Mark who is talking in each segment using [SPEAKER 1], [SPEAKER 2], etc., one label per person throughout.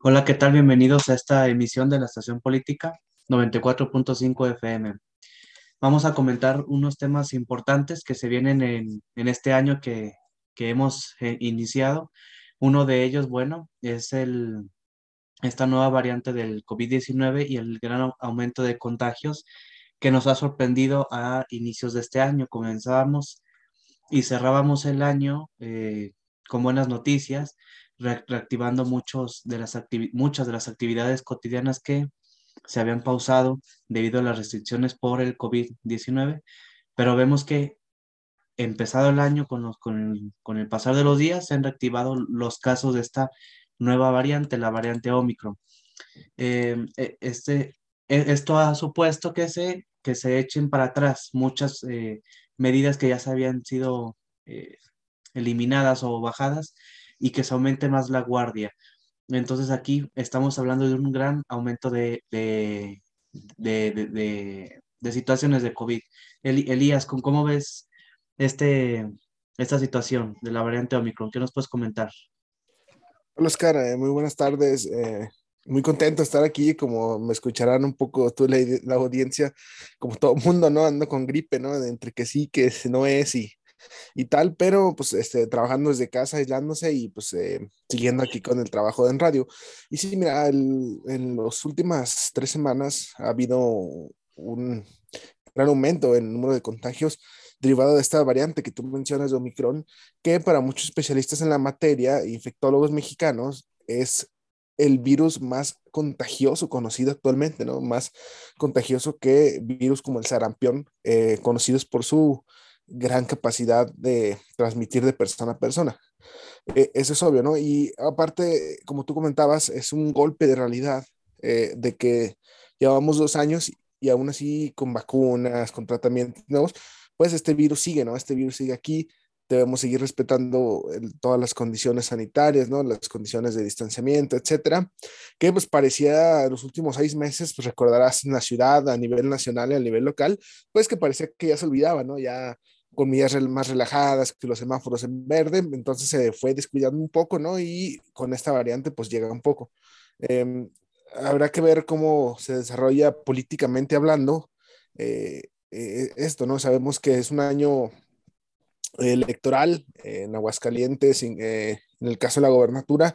[SPEAKER 1] Hola, ¿qué tal? Bienvenidos a esta emisión de la Estación Política 94.5 FM. Vamos a comentar unos temas importantes que se vienen en, en este año que, que hemos eh, iniciado. Uno de ellos, bueno, es el, esta nueva variante del COVID-19 y el gran aumento de contagios que nos ha sorprendido a inicios de este año. Comenzábamos y cerrábamos el año eh, con buenas noticias, reactivando muchos de las muchas de las actividades cotidianas que se habían pausado debido a las restricciones por el COVID-19, pero vemos que empezado el año con, con, con, el pasar de los días se han reactivado los casos de esta nueva variante, la variante Omicron. Eh, e, este, e, esto ha supuesto que se, que se echen para atrás muchas eh, medidas que ya se habían sido eh, eliminadas o bajadas y que se aumente más la guardia. Entonces aquí estamos hablando de un gran aumento de, de, de, de situaciones de COVID. Elías, ¿cómo ves este, esta situación de la variante Omicron? ¿Qué nos puedes comentar?
[SPEAKER 2] Hola Oscar, eh, muy buenas tardes. Eh, muy contento de estar aquí, como me escucharán un poco tú la, la audiencia, como todo el mundo, ¿no? Ando con gripe, ¿no? De entre que sí, que no es y, y tal, pero pues este, trabajando desde casa, aislándose y pues eh, siguiendo aquí con el trabajo en radio. Y sí, mira, en las últimas tres semanas ha habido un gran aumento en el número de contagios derivado de esta variante que tú mencionas de Omicron, que para muchos especialistas en la materia, infectólogos mexicanos, es el virus más contagioso conocido actualmente, ¿no? Más contagioso que virus como el sarampión, eh, conocidos por su gran capacidad de transmitir de persona a persona. Eh, eso es obvio, ¿no? Y aparte, como tú comentabas, es un golpe de realidad eh, de que llevamos dos años y aún así con vacunas, con tratamientos nuevos, pues este virus sigue, ¿no? Este virus sigue aquí, debemos seguir respetando todas las condiciones sanitarias, ¿no? Las condiciones de distanciamiento, etcétera, que pues parecía los últimos seis meses, pues recordarás en la ciudad, a nivel nacional y a nivel local, pues que parecía que ya se olvidaba, ¿no? Ya con medidas más relajadas, que los semáforos en verde, entonces se fue descuidando un poco, ¿no? Y con esta variante pues llega un poco. Em, habrá que ver cómo se desarrolla políticamente hablando eh, eh, esto, ¿no? Sabemos que es un año electoral en Aguascalientes, eh, en el caso de la gobernatura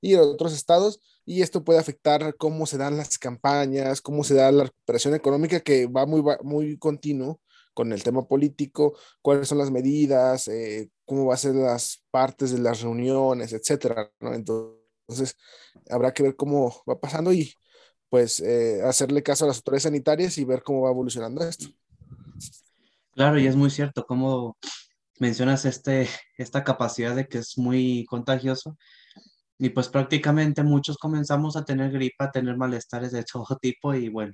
[SPEAKER 2] y en otros estados, y esto puede afectar cómo se dan las campañas, cómo se da la recuperación económica que va muy, muy continuo con el tema político, cuáles son las medidas, eh, cómo va a ser las partes de las reuniones, etcétera. Entonces, habrá que ver cómo va pasando y pues hacerle caso a las autoridades sanitarias y ver cómo va evolucionando esto.
[SPEAKER 1] Claro, y es muy cierto cómo mencionas este, esta capacidad de que es muy contagioso. Y pues prácticamente muchos comenzamos a tener gripa, a tener malestares de todo tipo y bueno,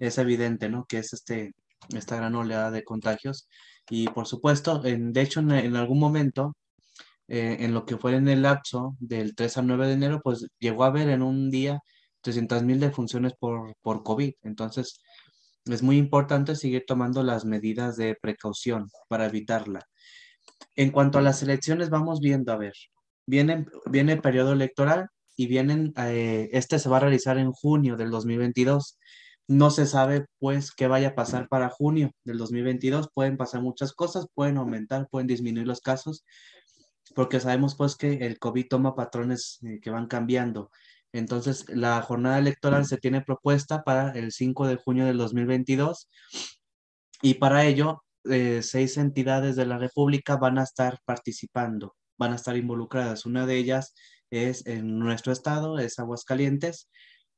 [SPEAKER 1] es evidente, ¿no? Que es este, esta gran oleada de contagios. Y por supuesto, en, de hecho, en, algún momento, eh, en lo que fue en el lapso del 3 al 9 de enero, pues llegó a haber en un día 300 mil defunciones por, por COVID. Entonces, es muy importante seguir tomando las medidas de precaución para evitarla. En cuanto a las elecciones, vamos viendo, a ver, viene, viene el periodo electoral y vienen, eh, este se va a realizar en junio del 2022. No se sabe, pues, qué vaya a pasar para junio del 2022. Pueden pasar muchas cosas, pueden aumentar, pueden disminuir los casos, porque sabemos, pues, que el COVID toma patrones eh, que van cambiando. Entonces, la jornada electoral se tiene propuesta para el 5 de junio del 2022 y para ello, eh, seis entidades de la República van a estar participando, van a estar involucradas. Una de ellas es en nuestro estado, es Aguascalientes.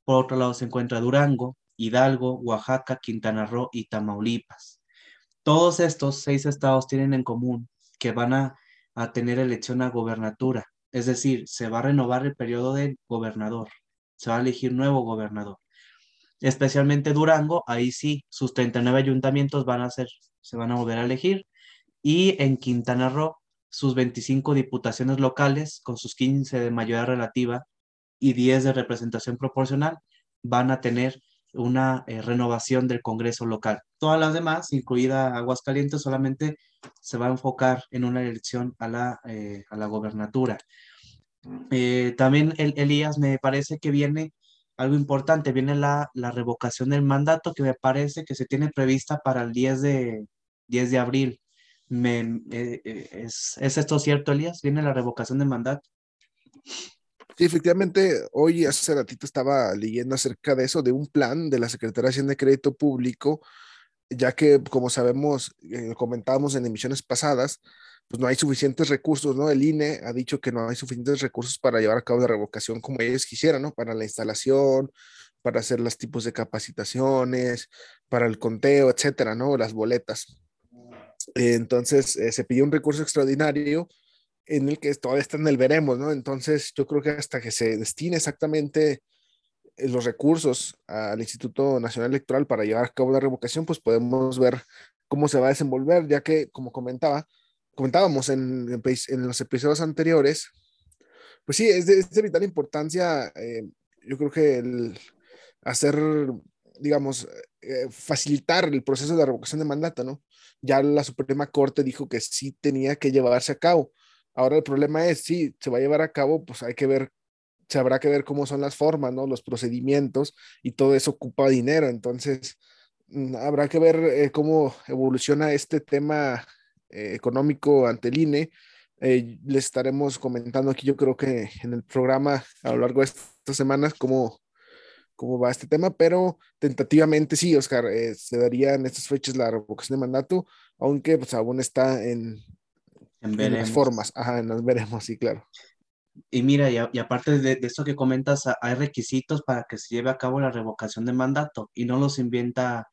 [SPEAKER 1] Por otro lado se encuentra Durango, Hidalgo, Oaxaca, Quintana Roo y Tamaulipas. Todos estos seis estados tienen en común que van a, a tener elección a gobernatura es decir, se va a renovar el periodo del gobernador, se va a elegir nuevo gobernador. Especialmente Durango, ahí sí, sus 39 ayuntamientos van a ser, se van a volver a elegir. Y en Quintana Roo, sus 25 diputaciones locales, con sus 15 de mayoría relativa y 10 de representación proporcional, van a tener una eh, renovación del Congreso local. Todas las demás, incluida Aguascalientes, solamente se va a enfocar en una elección a la, eh, a la gobernatura. Eh, también, el, Elías, me parece que viene algo importante, viene la, la, revocación del mandato que me parece que se tiene prevista para el 10 de, 10 de abril. ¿es, ¿Es esto cierto, Elías? ¿Viene la revocación del mandato?
[SPEAKER 2] Sí, efectivamente, hoy hace ratito estaba leyendo acerca de eso, de un plan de la Secretaría de Hacienda de Crédito Público, ya que, como sabemos, eh, comentábamos en emisiones pasadas, pues no hay suficientes recursos, ¿no? El INE ha dicho que no hay suficientes recursos para llevar a cabo la revocación como ellos quisieran, ¿no? Para la instalación, para hacer los tipos de capacitaciones, para el conteo, etcétera, ¿no? Las boletas. entonces, eh, se pidió un recurso extraordinario en el que todavía está en el veremos, ¿no? Entonces, yo creo que hasta que se destine exactamente eh, los recursos al Instituto Nacional Electoral para llevar a cabo la revocación, pues podemos ver cómo se va a desenvolver, ya que, como comentaba, comentábamos en, en los episodios anteriores, pues sí, es de, vital importancia, eh, yo creo que el hacer, digamos, eh, facilitar el proceso de revocación de mandato, ¿no? Ya la Suprema Corte dijo que sí tenía que llevarse a cabo Ahora el problema es, si se va a llevar a cabo, pues hay que ver, se habrá que ver cómo son las formas, ¿no? Los procedimientos y todo eso ocupa dinero. Entonces, mm, habrá que ver eh, cómo evoluciona este tema eh, económico ante el INE. Eh, les estaremos comentando aquí, yo creo que en el programa a lo largo de estas semanas, cómo, cómo va este tema, pero tentativamente sí, Oscar, se daría en estas fechas la revocación de mandato, aunque pues aún está en, en, las formas, ajá, nos veremos, sí, claro.
[SPEAKER 1] Y mira, y, aparte de, de, esto que comentas, hay requisitos para que se lleve a cabo la revocación de mandato y no los inventa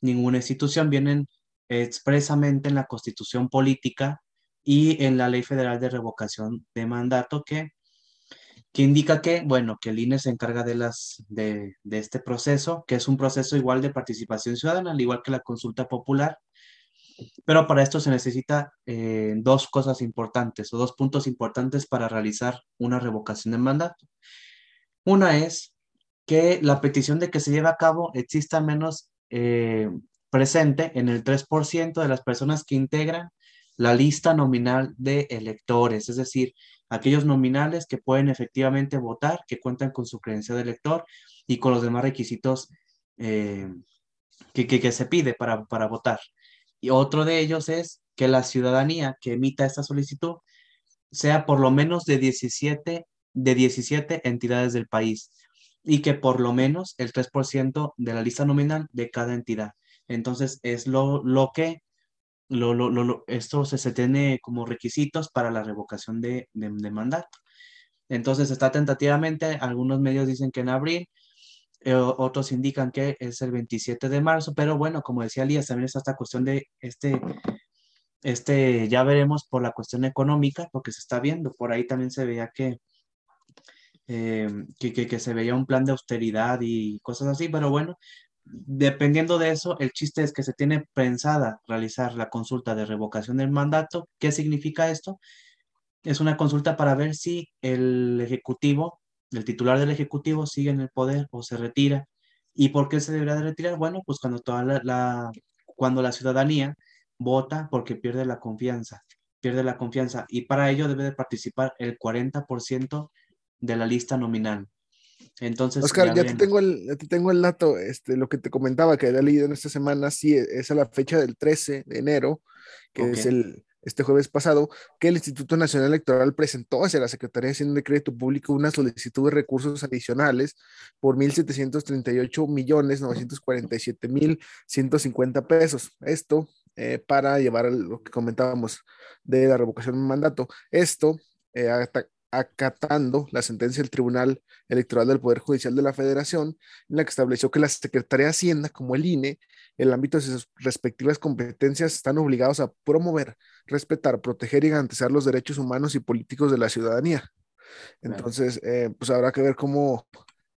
[SPEAKER 1] ninguna institución, vienen expresamente en la constitución política y en la ley federal de revocación de mandato que, que indica que, bueno, que el INE se encarga de, las, de, de este proceso, que es un proceso igual de participación ciudadana, al igual que la consulta popular, pero para esto se necesita eh, dos cosas importantes o dos puntos importantes para realizar una revocación de mandato. Una es que la petición de que se lleve a cabo exista menos eh, presente en el 3% de las personas que integran la lista nominal de electores, es decir, aquellos nominales que pueden efectivamente votar, que cuentan con su creencia de elector y con los demás requisitos eh, que, que, se pide para, para votar. Y otro de ellos es que la ciudadanía que emita esta solicitud sea por lo menos de 17, de 17 entidades del país y que por lo menos el 3% de la lista nominal de cada entidad. Entonces, es lo, lo que lo, lo, lo, esto se, se, tiene como requisitos para la revocación de, de, de, mandato. Entonces, está tentativamente, algunos medios dicen que en abril, eh, otros indican que es el 27 de marzo, pero bueno, como decía Lías, también está esta cuestión de este, este, ya veremos por la cuestión económica, porque se está viendo, por ahí también se veía que, eh, que, que, que, se veía un plan de austeridad y cosas así, pero bueno, dependiendo de eso, el chiste es que se tiene pensada realizar la consulta de revocación del mandato. ¿Qué significa esto? Es una consulta para ver si el Ejecutivo el titular del Ejecutivo sigue en el poder o se retira. ¿Y por qué se debería de retirar? Bueno, pues cuando, toda la, cuando la ciudadanía vota porque pierde la confianza, pierde la confianza y para ello debe de participar el 40% de la lista nominal. Entonces,
[SPEAKER 2] Oscar, ya, te tengo el, te tengo el dato, este, lo que te comentaba que había leído en esta semana, sí, es a la fecha del 13 de enero, que es el, este jueves pasado que el Instituto Nacional Electoral presentó hacia la Secretaría de Hacienda de Crédito Público una solicitud de recursos adicionales por 1.738 millones 947 mil 150 pesos. Esto eh, para llevar lo que comentábamos de la revocación de mandato. Esto eh, acatando la sentencia del Tribunal Electoral del Poder Judicial de la Federación, en la que estableció que la Secretaría de Hacienda, como el INE, en el ámbito de sus respectivas competencias, están obligados a promover, respetar, proteger y garantizar los derechos humanos y políticos de la ciudadanía. Entonces, eh, pues habrá que ver cómo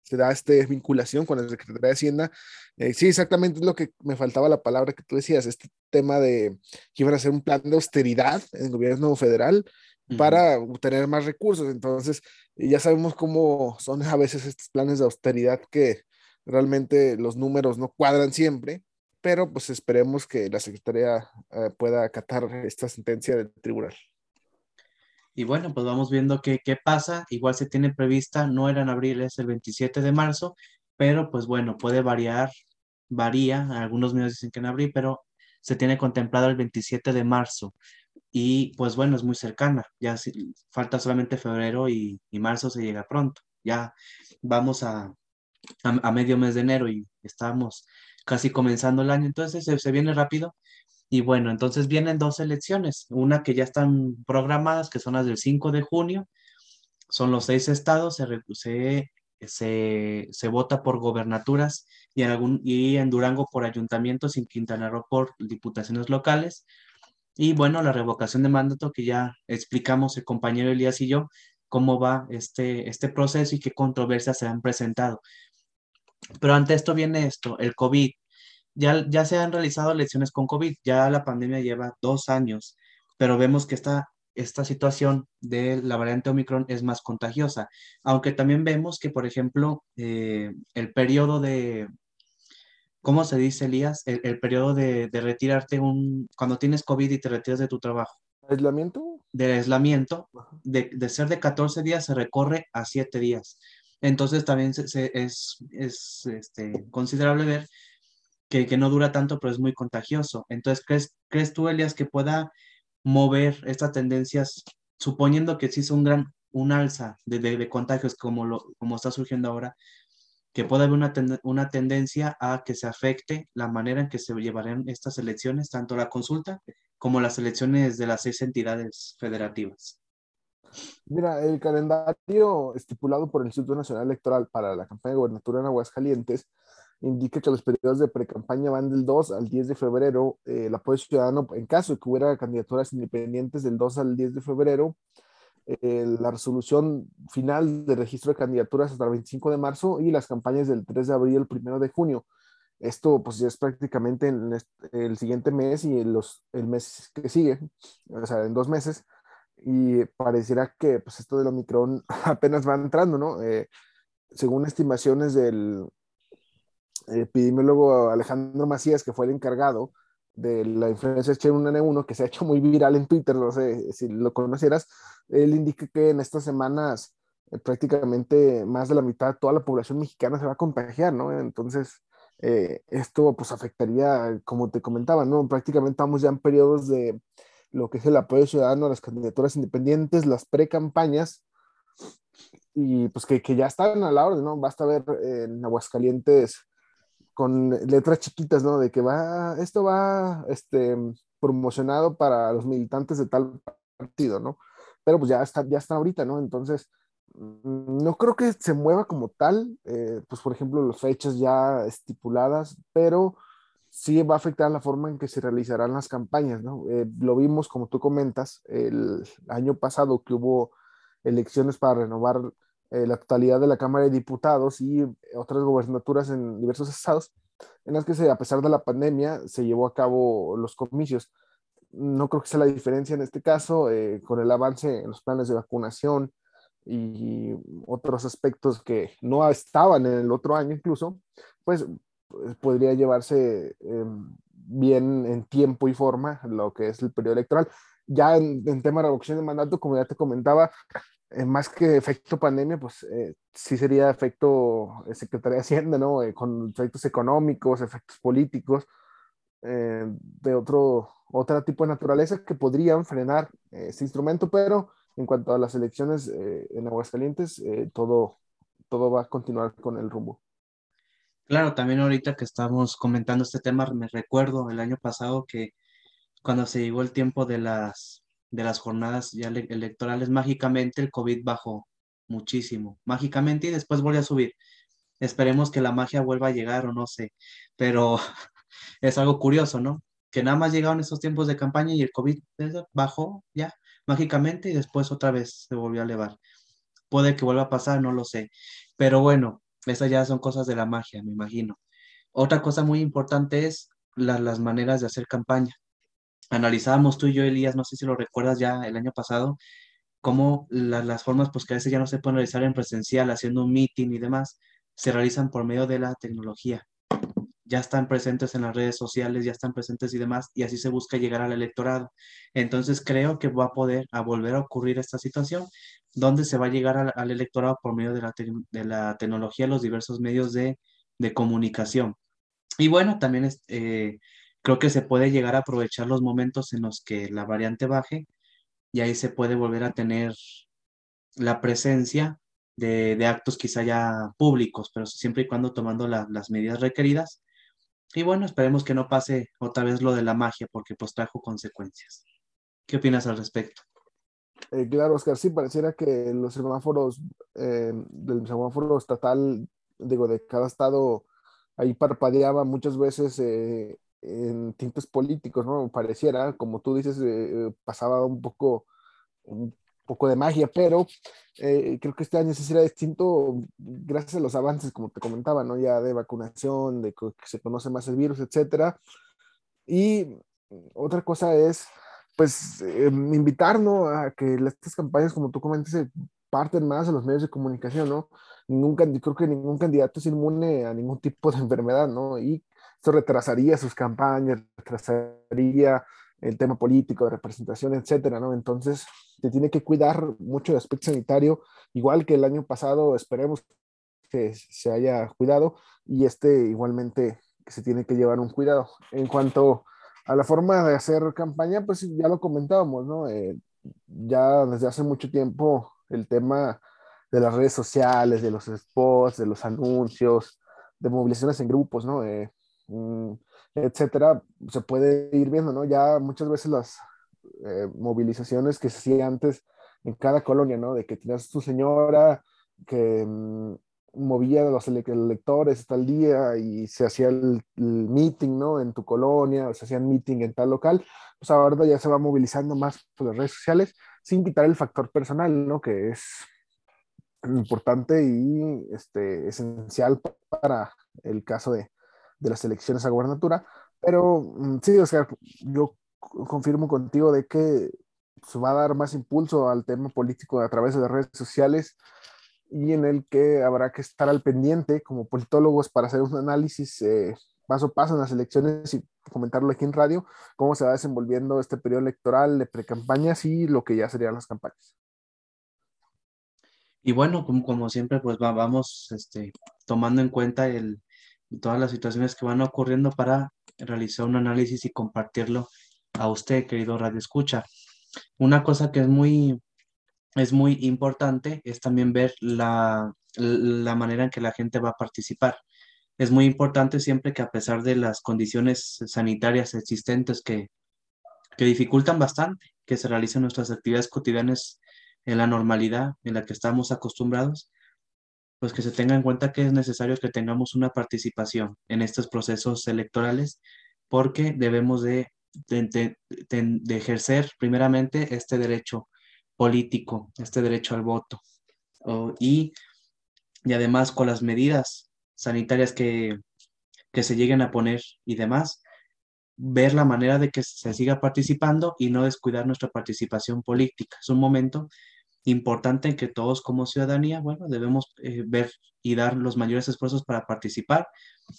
[SPEAKER 2] se da esta vinculación con la Secretaría de Hacienda. Eh, sí, exactamente es lo que me faltaba la palabra que tú decías, este tema de que iban a hacer un plan de austeridad en el gobierno federal para obtener más recursos. Entonces, ya sabemos cómo son a veces estos planes de austeridad que realmente los números no cuadran siempre, pero pues esperemos que la Secretaría eh, pueda acatar esta sentencia del tribunal.
[SPEAKER 1] Y bueno, pues vamos viendo qué, qué pasa. Igual se tiene prevista, no era en abril, es el 27 de marzo, pero pues bueno, puede variar, varía. Algunos medios dicen que en abril, pero se tiene contemplado el 27 de marzo. Y pues bueno, es muy cercana. Ya falta solamente febrero y, marzo se llega pronto. Ya vamos a, a, medio mes de enero y estamos casi comenzando el año, entonces se, se viene rápido. Y bueno, entonces vienen dos elecciones, una que ya están programadas, que son las del 5 de junio, son los seis estados, se, se, se, vota por gobernaturas y en, algún, y en Durango por ayuntamientos en Quintana Roo por diputaciones locales. Y bueno, la revocación de mandato que ya explicamos el compañero Elías y yo, cómo va este, este proceso y qué controversias se han presentado. Pero ante esto viene esto, el COVID. Ya, ya se han realizado elecciones con COVID, ya la pandemia lleva dos años, pero vemos que esta, esta situación de la variante Omicron es más contagiosa, aunque también vemos que, por ejemplo, eh, el periodo de, ¿cómo se dice, Elías? El, periodo de, de, retirarte un, cuando tienes COVID y te retiras de tu trabajo.
[SPEAKER 2] ¿Aislamiento?
[SPEAKER 1] De aislamiento, de, de ser de 14 días se recorre a 7 días. Entonces también es, este, considerable ver que, no dura tanto, pero es muy contagioso. Entonces, ¿crees, ¿crees tú, Elias, que pueda mover estas tendencias, suponiendo que sí es un gran, un alza de, contagios como, lo, como está surgiendo ahora, que pueda haber una, una tendencia a que se afecte la manera en que se llevarán estas elecciones, tanto la consulta como las elecciones de las seis entidades federativas?
[SPEAKER 2] Mira, el calendario estipulado por el Instituto Nacional Electoral para la campaña de gobernatura en Aguascalientes indica que los periodos de pre-campaña van del 2 al 10 de febrero. Eh, el apoyo ciudadano, en caso de que hubiera candidaturas independientes del 2 al 10 de febrero, eh, la resolución final de registro de candidaturas hasta el 25 de marzo y las campañas del 3 de abril al 1 de junio. Esto pues ya es prácticamente en el siguiente mes y los, el mes que sigue, o sea, en dos meses y pareciera que pues esto del Omicron apenas va entrando, ¿no? Eh, según estimaciones del epidemiólogo Alejandro Macías, que fue el encargado de la influencia H1N1, que se ha hecho muy viral en Twitter, no sé si lo conocieras, él indica que en estas semanas eh, prácticamente más de la mitad de toda la población mexicana se va a contagiar, ¿no? Entonces, eh, esto pues afectaría, como te comentaba, ¿no? Prácticamente estamos ya en periodos de lo que es el apoyo ciudadano a las candidaturas independientes, las pre-campañas, y pues que, que, ya están a la orden, ¿no? Basta ver en Aguascalientes con letras chiquitas, ¿no? De que va, esto va, este, promocionado para los militantes de tal partido, ¿no? Pero pues ya está, ya está ahorita, ¿no? Entonces, mm, no creo que se mueva como tal, eh, pues por ejemplo, las fechas ya estipuladas, pero sí va a afectar la forma en que se realizarán las campañas, ¿no? Eh, lo vimos, como tú comentas, el año pasado que hubo elecciones para renovar eh, la totalidad de la Cámara de Diputados y otras gobernaturas en diversos estados, en las que se, a pesar de la pandemia se llevó a cabo los comicios. No creo que sea la diferencia en este caso, eh, con el avance en los planes de vacunación y otros aspectos que no estaban en el otro año incluso, pues pues, podría llevarse em, bien en tiempo y forma lo que es el periodo electoral. Ya en, tema de revocación de mandato, como ya te comentaba, eh, más que efecto pandemia, pues eh, sí sería efecto eh, Secretaría de Hacienda, ¿no? con efectos económicos, efectos políticos, de otro, otro tipo de naturaleza que podrían frenar ese instrumento, pero en cuanto a las elecciones en Aguascalientes, todo, todo va a continuar con el rumbo.
[SPEAKER 1] Claro, también ahorita que estamos comentando este tema, me recuerdo el año pasado que cuando se llegó el tiempo de las, de las jornadas ya electorales, mágicamente el COVID bajó muchísimo, mágicamente y después volvió a subir. Esperemos que la magia vuelva a llegar o no sé, pero es algo curioso, ¿no? Que nada más llegaron esos tiempos de campaña y el COVID bajó ya mágicamente y después otra vez se volvió a elevar. Puede que vuelva a pasar, no lo sé. Pero bueno, esas ya son cosas de la magia, me imagino. Otra cosa muy importante es las maneras de hacer campaña. Analizábamos tú y yo, Elías, no sé si lo recuerdas ya el año pasado, cómo las formas, pues que a veces ya no se pueden realizar en presencial, haciendo un meeting y demás, se realizan por medio de la tecnología. ya están presentes en las redes sociales, ya están presentes y demás, y así se busca llegar al electorado. Entonces creo que va a poder a volver a ocurrir esta situación, donde se va a llegar al, electorado por medio de la, de la, tecnología, los diversos medios de, de comunicación. Y bueno, también es, eh, creo que se puede llegar a aprovechar los momentos en los que la variante baje y ahí se puede volver a tener la presencia de, de actos quizá ya públicos, pero siempre y cuando tomando las medidas requeridas y bueno, esperemos que no pase otra vez lo de la magia, porque pues trajo consecuencias. ¿Qué opinas al respecto?
[SPEAKER 2] Eh, claro, Oscar, sí, pareciera que los semáforos eh, del semáforo estatal, digo, de cada estado, ahí parpadeaba muchas veces eh, en tintes políticos, ¿no? Pareciera, como tú dices, pasaba un poco, poco de magia, pero eh, creo que este año sí será distinto gracias a los avances, como te comentaba, ¿no? Ya de vacunación, de que se conoce más el virus, etcétera. Y otra cosa es, pues, eh, invitarnos a que estas campañas, como tú comentas, se parten más a los medios de comunicación, ¿no? Ningún, creo que ningún candidato es inmune a ningún tipo de enfermedad, ¿no? Y esto retrasaría sus campañas, retrasaría el tema político, de representación, etcétera, ¿no? Entonces, se tiene que cuidar mucho el aspecto sanitario, igual que el año pasado, esperemos que se haya cuidado y este igualmente se tiene que llevar un cuidado. En cuanto a la forma de hacer campaña, pues ya lo comentábamos, ¿no? Eh, ya desde hace mucho tiempo el tema de las redes sociales, de los spots, de los anuncios, de movilizaciones en grupos, ¿no? Eh, etcétera, se puede ir viendo, ¿no? Ya muchas veces las eh, movilizaciones que se hacían antes en cada colonia, ¿no? De que tenías tu señora que mm, movía a los electores tal día y se hacía el, meeting, ¿no? En tu colonia, o se hacían meeting en tal local, pues ahora ya se va movilizando más por las redes sociales sin quitar el factor personal, ¿no? Que es importante y este, esencial para el caso de, de las elecciones a gubernatura. Pero mm, sí, o sea, yo confirmo contigo de que se va a dar más impulso al tema político a través de las redes sociales y en el que habrá que estar al pendiente como politólogos para hacer un análisis eh, paso a paso en las elecciones y comentarlo aquí en radio, cómo se va desenvolviendo este periodo electoral de precampañas y lo que ya serían las campañas.
[SPEAKER 1] Y bueno, como, como siempre, pues vamos este, tomando en cuenta el, todas las situaciones que van ocurriendo para realizar un análisis y compartirlo a usted, querido Radio Escucha. Una cosa que es muy, es muy importante es también ver la, la manera en que la gente va a participar. Es muy importante siempre que a pesar de las condiciones sanitarias existentes que, que dificultan bastante que se realicen nuestras actividades cotidianas en la normalidad en la que estamos acostumbrados, pues que se tenga en cuenta que es necesario que tengamos una participación en estos procesos electorales porque debemos de, ejercer primeramente este derecho político, este derecho al voto. y, y además con las medidas sanitarias que, que se lleguen a poner y demás, ver la manera de que se siga participando y no descuidar nuestra participación política. Es un momento importante que todos como ciudadanía, bueno, debemos eh, ver y dar los mayores esfuerzos para participar,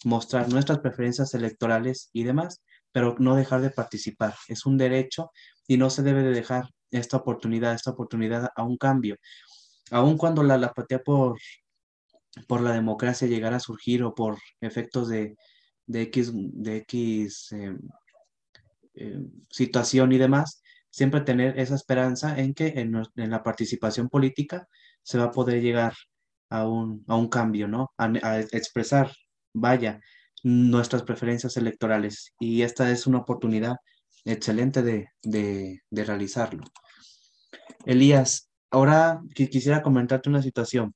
[SPEAKER 1] mostrar nuestras preferencias electorales y demás, pero no dejar de participar. Es un derecho y no se debe de dejar esta oportunidad, esta oportunidad a un cambio. Aun cuando la, apatía por, por la democracia llegara a surgir o por efectos de, de X, de X eh, eh, situación y demás, siempre tener esa esperanza en que en, la participación política se va a poder llegar a un, cambio, ¿no? A, expresar, vaya, nuestras preferencias electorales. Y esta es una oportunidad excelente de, realizarlo. Elías, ahora quisiera comentarte una situación.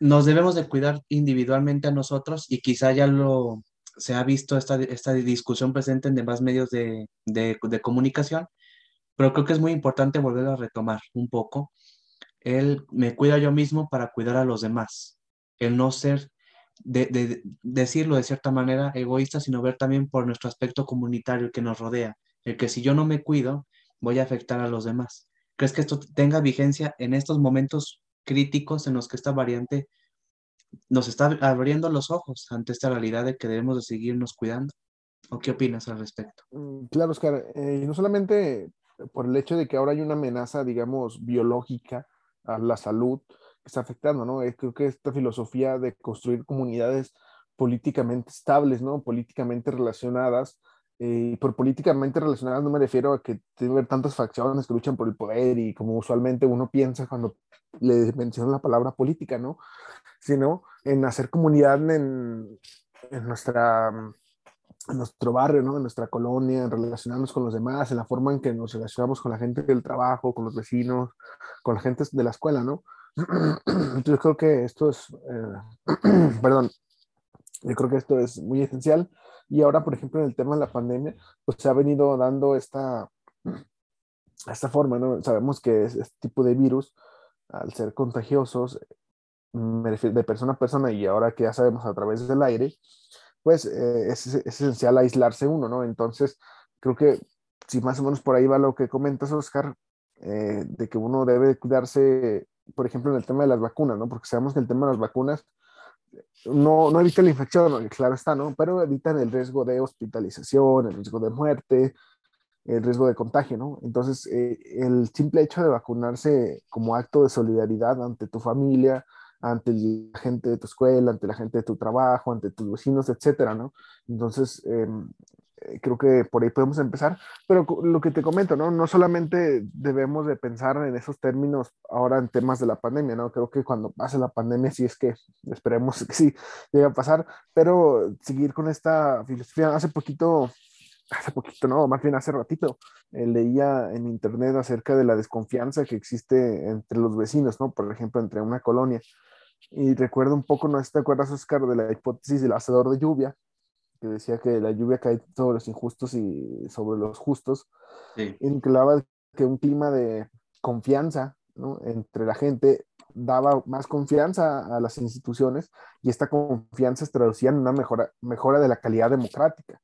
[SPEAKER 1] Nos debemos de cuidar individualmente a nosotros y quizá ya lo, se ha visto esta, esta discusión presente en demás medios de, de, comunicación, pero creo que es muy importante volver a retomar un poco. Él me cuida yo mismo para cuidar a los demás. El no ser, de, de, decirlo de cierta manera, egoísta, sino ver también por nuestro aspecto comunitario que nos rodea. El que si yo no me cuido, voy a afectar a los demás. ¿Crees que esto tenga vigencia en estos momentos críticos en los que esta variante nos está abriendo los ojos ante esta realidad de que debemos de seguirnos cuidando. ¿O qué opinas al respecto?
[SPEAKER 2] Mm, claro, Oscar, eh, no solamente por el hecho de que ahora hay una amenaza, digamos, biológica a la salud que está afectando, ¿no? Eh, creo que esta filosofía de construir comunidades políticamente estables, ¿no? Políticamente relacionadas. Eh, y por políticamente relacionadas no me refiero a que tiene que haber tantas facciones que luchan por el poder y como usualmente uno piensa cuando le menciona la palabra política, ¿no? Sino en hacer comunidad en, en nuestra en nuestro barrio, ¿no? en nuestra colonia, en relacionarnos con los demás, en la forma en que nos relacionamos con la gente del trabajo, con los vecinos, con la gente de la escuela, ¿no? Entonces creo que esto es, eh, perdón, yo creo que esto es muy esencial. Y ahora, por ejemplo, en el tema de la pandemia, pues se ha venido dando esta, esta forma, ¿no? Sabemos que este tipo de virus, al ser contagiosos, de persona a persona y ahora que ya sabemos a través del aire, pues eh, es, esencial aislarse uno, ¿no? Entonces, creo que si más o menos por ahí va lo que comentas, Oscar, eh, de que uno debe cuidarse, por ejemplo, en el tema de las vacunas, ¿no? Porque sabemos que el tema de las vacunas no, no evita la infección, claro está. Pero evitan el riesgo de hospitalización, el riesgo de muerte, el riesgo de contagio. Entonces, eh, el simple hecho de vacunarse como acto de solidaridad ante tu familia, ante la gente de tu escuela, ante la gente de tu trabajo, ante tus vecinos, etcétera. Entonces, em, eh, creo que por ahí podemos empezar, pero lo que te comento, ¿no? No solamente debemos de pensar en esos términos ahora en temas de la pandemia, ¿no? Creo que cuando pase la pandemia, si es que esperemos que sí llegue a pasar, pero seguir con esta filosofía. Hace poquito, hace poquito, no, más bien hace ratito, eh, leía en internet acerca de la desconfianza que existe entre los vecinos, ¿no? Por ejemplo, entre una colonia. Y recuerdo un poco, ¿no te acuerdas, Oscar, de la hipótesis del hacedor de lluvia? Que decía que la lluvia cae sobre los injustos y sobre los justos. Sí. Que un clima de confianza ¿no? entre la gente daba más confianza a las instituciones y esta confianza se traducía en una mejora, mejora de la calidad democrática.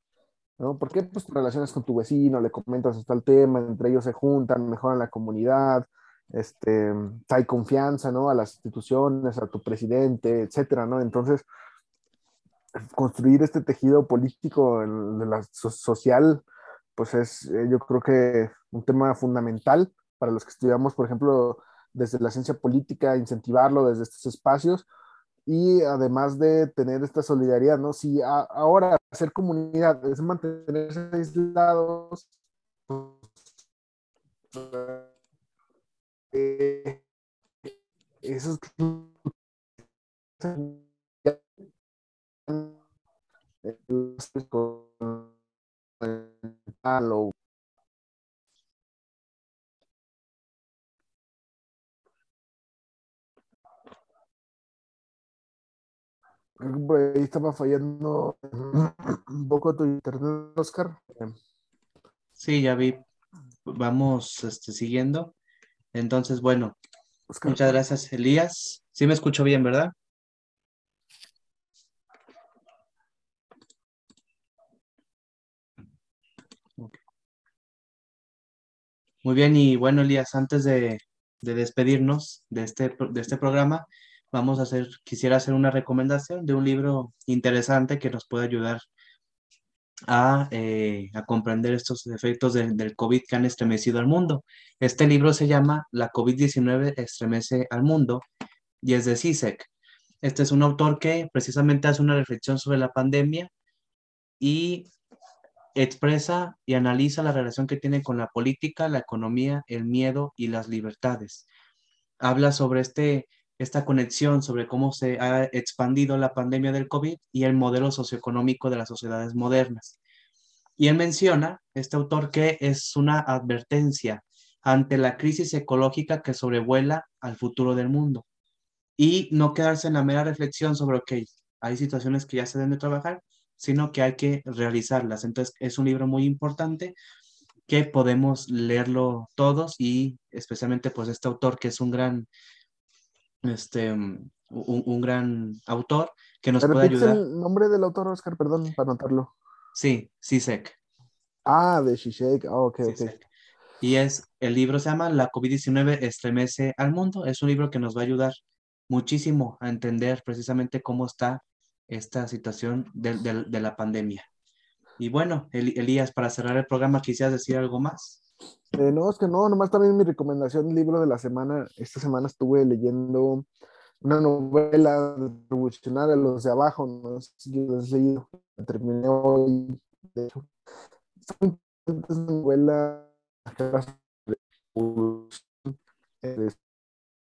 [SPEAKER 2] ¿no? ¿Por qué? Pues te relacionas con tu vecino, le comentas hasta el tema, entre ellos se juntan, mejoran la comunidad, este, hay confianza, ¿no? A las instituciones, a tu presidente, etcétera, ¿no? Entonces, construir este tejido político de la social, pues es, eh, yo creo que un tema fundamental para los que estudiamos, por ejemplo, desde la ciencia política, incentivarlo desde estos espacios y además de tener esta solidaridad, ¿no? Si ahora hacer comunidad es mantenerse aislados, ahí estaba fallando un poco tu internet, Oscar.
[SPEAKER 1] Sí, ya vi. Vamos este, siguiendo. Entonces, bueno, muchas gracias, Elías. Sí me escucho bien, ¿verdad? Muy bien, y bueno, Elías, antes de, despedirnos de este, de este programa, vamos a hacer, quisiera hacer una recomendación de un libro interesante que nos puede ayudar eh, a, comprender estos efectos del COVID que han estremecido al mundo. Este libro se llama La COVID-19 estremece al mundo y es de CISEC. Este es un autor que precisamente hace una reflexión sobre la pandemia y expresa y analiza la relación que tiene con la política, la economía, el miedo y las libertades. Habla sobre este esta conexión sobre cómo se ha expandido la pandemia del COVID y el modelo socioeconómico de las sociedades modernas. Y él menciona, este autor, que es una advertencia ante la crisis ecológica que sobrevuela al futuro del mundo y no quedarse en la mera reflexión sobre, ok, hay situaciones que ya se deben de trabajar, sino que hay que realizarlas. Entonces, es un libro muy importante que podemos leerlo todos y especialmente pues este autor que es un gran este, mm, un, gran autor que nos puede ayudar.
[SPEAKER 2] el nombre del autor, Oscar? Perdón, para anotarlo.
[SPEAKER 1] Sí, Sisek.
[SPEAKER 2] Ah, de Zizek. Ah, ok, ok.
[SPEAKER 1] Y es, el libro se llama La COVID-19 estremece al mundo. Es un libro que nos va a ayudar muchísimo a entender precisamente cómo está esta situación de, de la pandemia. Y bueno, Elías, para cerrar el programa, ¿quisieras decir algo más?
[SPEAKER 2] Eh, no, es que no, nomás también mi recomendación, libro de la semana. Esta semana estuve leyendo una novela revolucionaria, Los de Abajo, no sé si he leído, terminé hoy, de hecho. Una novela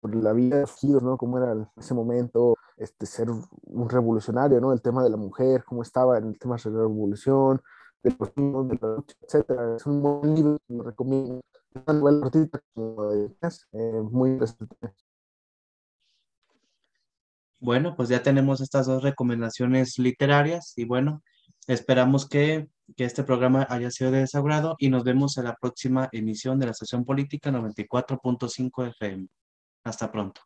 [SPEAKER 2] por la vida de los ¿no? Cómo era ese momento este, ser un revolucionario, ¿no? El tema de la mujer, cómo estaba en el tema de la revolución, de los de la lucha, etcétera. Es un buen libro, lo recomiendo. Una novela cortita, como de, eh, muy interesante.
[SPEAKER 1] Bueno, pues ya tenemos estas dos recomendaciones literarias y bueno, esperamos que, que este programa haya sido de desagrado y nos vemos en la próxima emisión de la sesión política 94.5 FM. Hasta pronto.